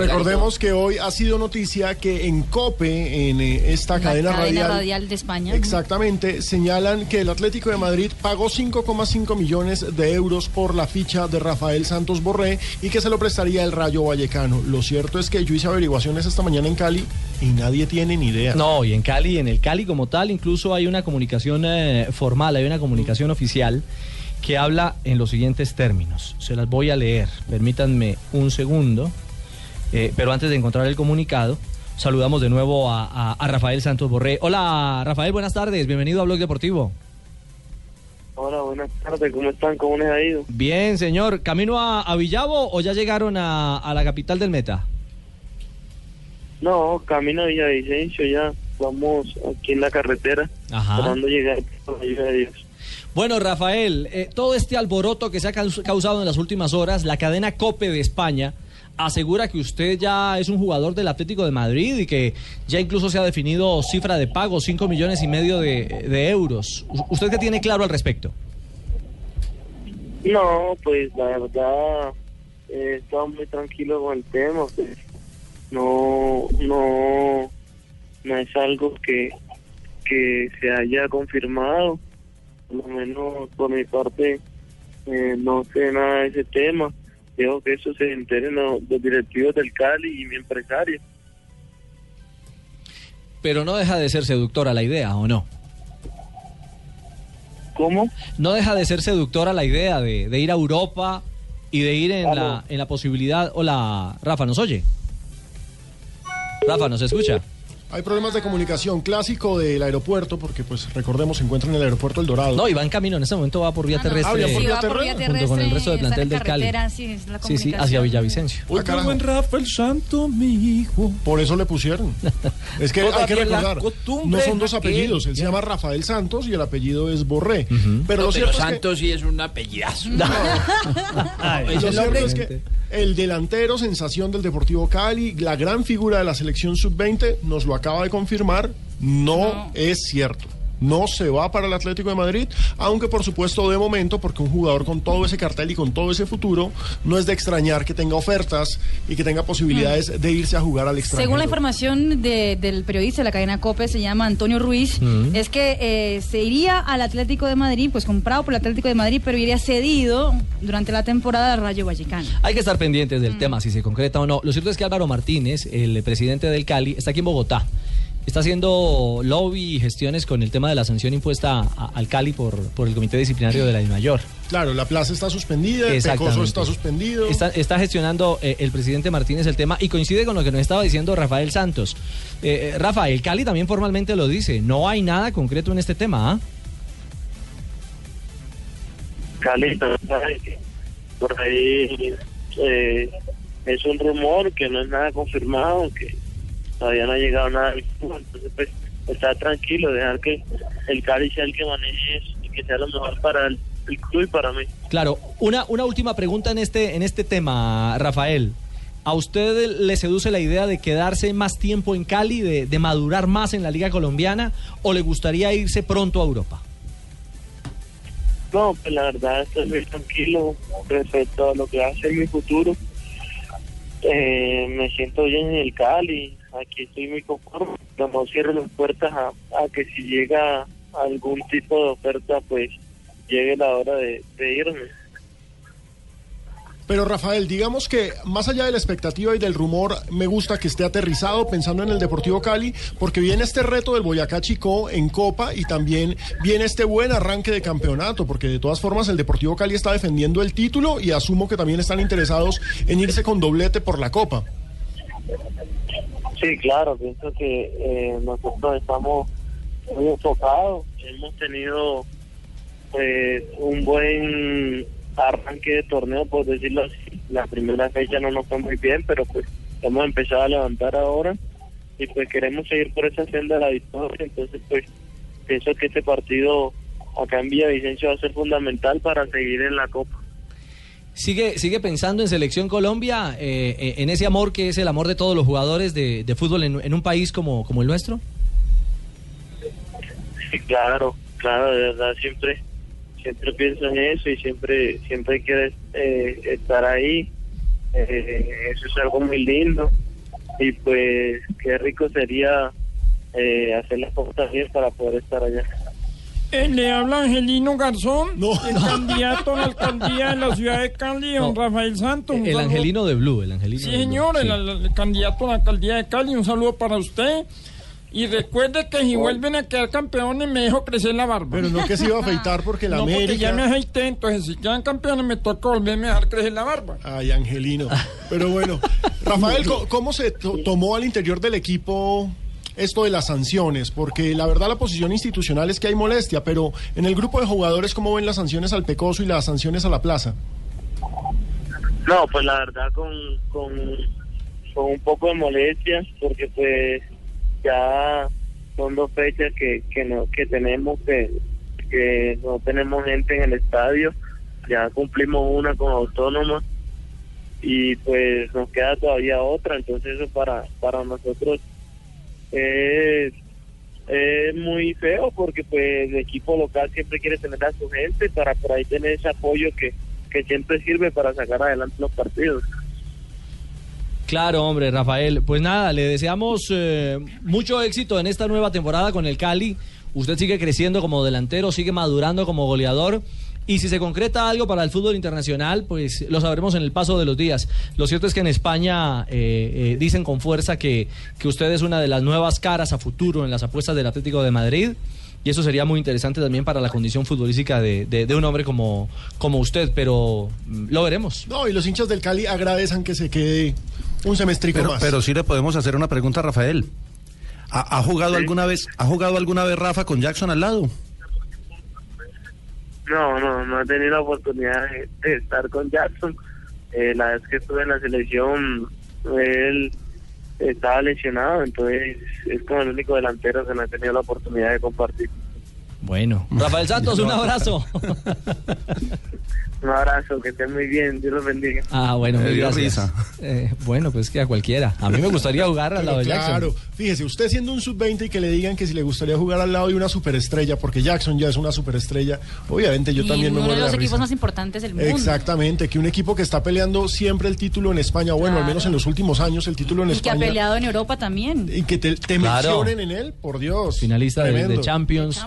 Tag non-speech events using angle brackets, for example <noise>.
Recordemos que hoy ha sido noticia que en COPE, en eh, esta La cadena, radial, radial de España. exactamente, señalan que el Atlético de Madrid pagó 5,5 millones de euros por la ficha de Rafael Santos Borré y que se lo prestaría el Rayo Vallecano. Lo cierto es que yo hice averiguaciones esta mañana en Cali y nadie tiene ni idea. No, y en Cali, en el Cali como tal, incluso hay una comunicación eh, formal, hay una comunicación oficial que habla en los siguientes términos. Se las voy a leer. Permítanme un segundo. Eh, pero antes de encontrar el comunicado, saludamos de nuevo a, a- a Rafael Santos Borré. Hola, Rafael, buenas tardes. Bienvenido a Blog Deportivo. Hola, buenas tardes, ¿cómo están? ¿Cómo les ha ido? Bien, señor. ¿Camino a, a Villavo o ya llegaron a, a la capital del Meta? No, camino a Villavicencio ya, vamos aquí en la carretera, Ajá. esperando llegar por la ayuda de Dios. Bueno, Rafael, eh, todo este alboroto que se ha caus- causado en las últimas horas, la cadena COPE de España asegura que usted ya es un jugador del Atlético de Madrid y que ya incluso se ha definido cifra de pago, 5 millones y medio de, de euros. ¿Usted qué tiene claro al respecto? No, pues la verdad, he estado muy tranquilo con el tema, pues no, no, no es algo que, que se haya confirmado, por lo menos por mi parte, eh, no sé nada de ese tema. Que eso se enteren los, los directivos del Cali y mi empresario. Pero no deja de ser seductora la idea, ¿o no? ¿Cómo? No deja de ser seductora la idea de, de ir a Europa y de ir en la, en la posibilidad... Hola, Rafa, ¿nos oye? Rafa, ¿nos escucha? Hay problemas de comunicación clásico del aeropuerto, porque pues recordemos se encuentra en el aeropuerto El Dorado. No, y va en camino, en este momento va por vía Ah, no. terrestre. Ah, por Sí, vía va por vía terrestre, terrestre. junto con el resto del plantel del Cali. Sí, es la Sí, sí, hacia. Villavicencio. Ah, carajo. buen Rafael Santo, mi hijo. Por eso le pusieron. <laughs> Es que hay que recordar, no son dos apellidos. Él se llama Rafael Santos y el apellido es Borré. Pero No, lo pero cierto es que Santos sí es un apellidazo. <laughs> Lo Es el cierto es que el delantero sensación del Deportivo Cali, la gran figura de la selección sub-20, nos lo acaba de confirmar, no, No. es cierto. No se va para el Atlético de Madrid, aunque por supuesto de momento, porque un jugador con todo ese cartel y con todo ese futuro, no es de extrañar que tenga ofertas y que tenga posibilidades de irse a jugar al extranjero. Según la información de- del periodista de la cadena COPE, se llama Antonio Ruiz, Mm. es que eh, se iría al Atlético de Madrid, pues comprado por el Atlético de Madrid, pero iría cedido durante la temporada al Rayo Vallecano. Hay que estar pendientes Mm. del tema, si se concreta o no. Lo cierto es que Álvaro Martínez, el presidente del Cali, está aquí en Bogotá. Está haciendo lobby y gestiones con el tema de la sanción impuesta a- al Cali por, por el Comité Disciplinario de la Mayor. Claro, la plaza está suspendida, el Pecoso está suspendido. Está, está gestionando eh, el presidente Martínez el tema y coincide con lo que nos estaba diciendo Rafael Santos. Eh, eh, Rafa, el Cali también formalmente lo dice. No hay nada concreto en este tema. ¿ah? Cali, por ahí eh, es un rumor que no es nada confirmado, que todavía no ha llegado nada al club, entonces pues estar tranquilo, dejar que el Cali sea el que maneje eso y que sea lo mejor para el, el club y para mí. Claro, una, una última pregunta en este, en este tema, Rafael. ¿A usted le seduce la idea de quedarse más tiempo en Cali, de, de madurar más en la Liga Colombiana, o le gustaría irse pronto a Europa? No, pues la verdad estoy muy tranquilo respecto a lo que va a ser mi futuro. Eh, me siento bien en el Cali, aquí estoy muy conforme. No cierro las puertas a, que si llega algún tipo de oferta, pues llegue la hora de, de irme. Pero Rafael, digamos que más allá de la expectativa y del rumor, me gusta que esté aterrizado pensando en el Deportivo Cali, porque viene este reto del Boyacá Chico en Copa y también viene este buen arranque de campeonato, porque de todas formas el Deportivo Cali está defendiendo el título y asumo que también están interesados en irse con doblete por la Copa. Sí, claro, pienso que eh, nosotros estamos muy enfocados. Hemos tenido pues un buen arranque de torneo, por decirlo así. La primera fecha no nos fue muy bien, pero pues hemos empezado a levantar ahora y pues queremos seguir por esa senda de la victoria. Entonces, pues pienso que este partido acá en Villavicencio va a ser fundamental para seguir en la Copa. ¿Sigue, sigue pensando en Selección Colombia, eh, eh, en ese amor que es el amor de todos los jugadores de, de fútbol en, un país como, como el nuestro? Sí, claro, claro, de verdad siempre siempre pienso en eso y siempre siempre quiero eh, estar ahí eh, eso es algo muy lindo y pues qué rico sería eh, hacer las cosas bien para poder estar allá. Eh, le habla Angelino Garzón, No. el <laughs> candidato a la alcaldía de la ciudad de Cali, don No. Rafael Santos. El saludo- angelino de Blue, el angelino Sí, de Blue, señor, sí. el, el candidato a la alcaldía de Cali, un saludo para usted. Y recuerde que si vuelven a quedar campeones me dejo crecer la barba. Pero no que se iba a afeitar porque la <laughs> no, porque ya me América. afeité, entonces si quedan campeones me toca volverme a dejar crecer la barba. Ay, Angelino. Pero bueno, <laughs> Rafael, ¿cómo se to- tomó al interior del equipo esto de las sanciones? Porque la verdad la posición institucional es que hay molestia, pero en el grupo de jugadores, ¿cómo ven las sanciones al Pecoso y las sanciones a la Plaza? No, pues la verdad con, con, con un poco de molestia, porque pues ya son dos fechas que, que, no, que tenemos, que, que no tenemos gente en el estadio, ya cumplimos una con Autónoma y pues nos queda todavía otra, entonces eso para, para nosotros es, muy feo porque pues el equipo local siempre quiere tener a su gente para por ahí tener ese apoyo que, que siempre sirve para sacar adelante los partidos. Claro, hombre, Rafael. Pues nada, le deseamos eh, mucho éxito en esta nueva temporada con el Cali. Usted sigue creciendo como delantero, sigue madurando como goleador. Y si se concreta algo para el fútbol internacional, pues lo sabremos en el paso de los días. Lo cierto es que en España eh, eh, dicen con fuerza que, que usted es una de las nuevas caras a futuro en las apuestas del Atlético de Madrid. Y eso sería muy interesante también para la condición futbolística de, de- de un hombre como, como usted, pero mm, lo veremos. No, y los hinchas del Cali agradezcan que se quede un semestrico Pero, más. pero sí le podemos hacer una pregunta a Rafael. ¿Ha, ha jugado Sí. alguna vez, ha jugado alguna vez Rafa con Jackson al lado? No, no, no he tenido la oportunidad de, estar con Jackson. Eh, la vez que estuve en la selección, él estaba lesionado, entonces es como el único delantero que no he tenido la oportunidad de compartir. Bueno, Rafael <laughs> Santos, un abrazo. Un abrazo, que estén muy bien, Dios los bendiga. Ah, bueno, Me dio gracias. risa. Eh, bueno, pues que a cualquiera. A mí me gustaría <laughs> jugar al lado de claro, Jackson. fíjese, usted siendo un sub-20 y que le digan que si le gustaría jugar al lado de una superestrella, porque Jackson ya es una superestrella, obviamente yo y también me uno de muero de los equipos risa. más importantes del mundo. Exactamente, que un equipo que está peleando siempre el título en España, bueno, al Claro. menos en los últimos años el título en Y que ha España. peleado en Europa también. Y que te, te Claro. mencionen en él, por Dios. Finalista de. Champions.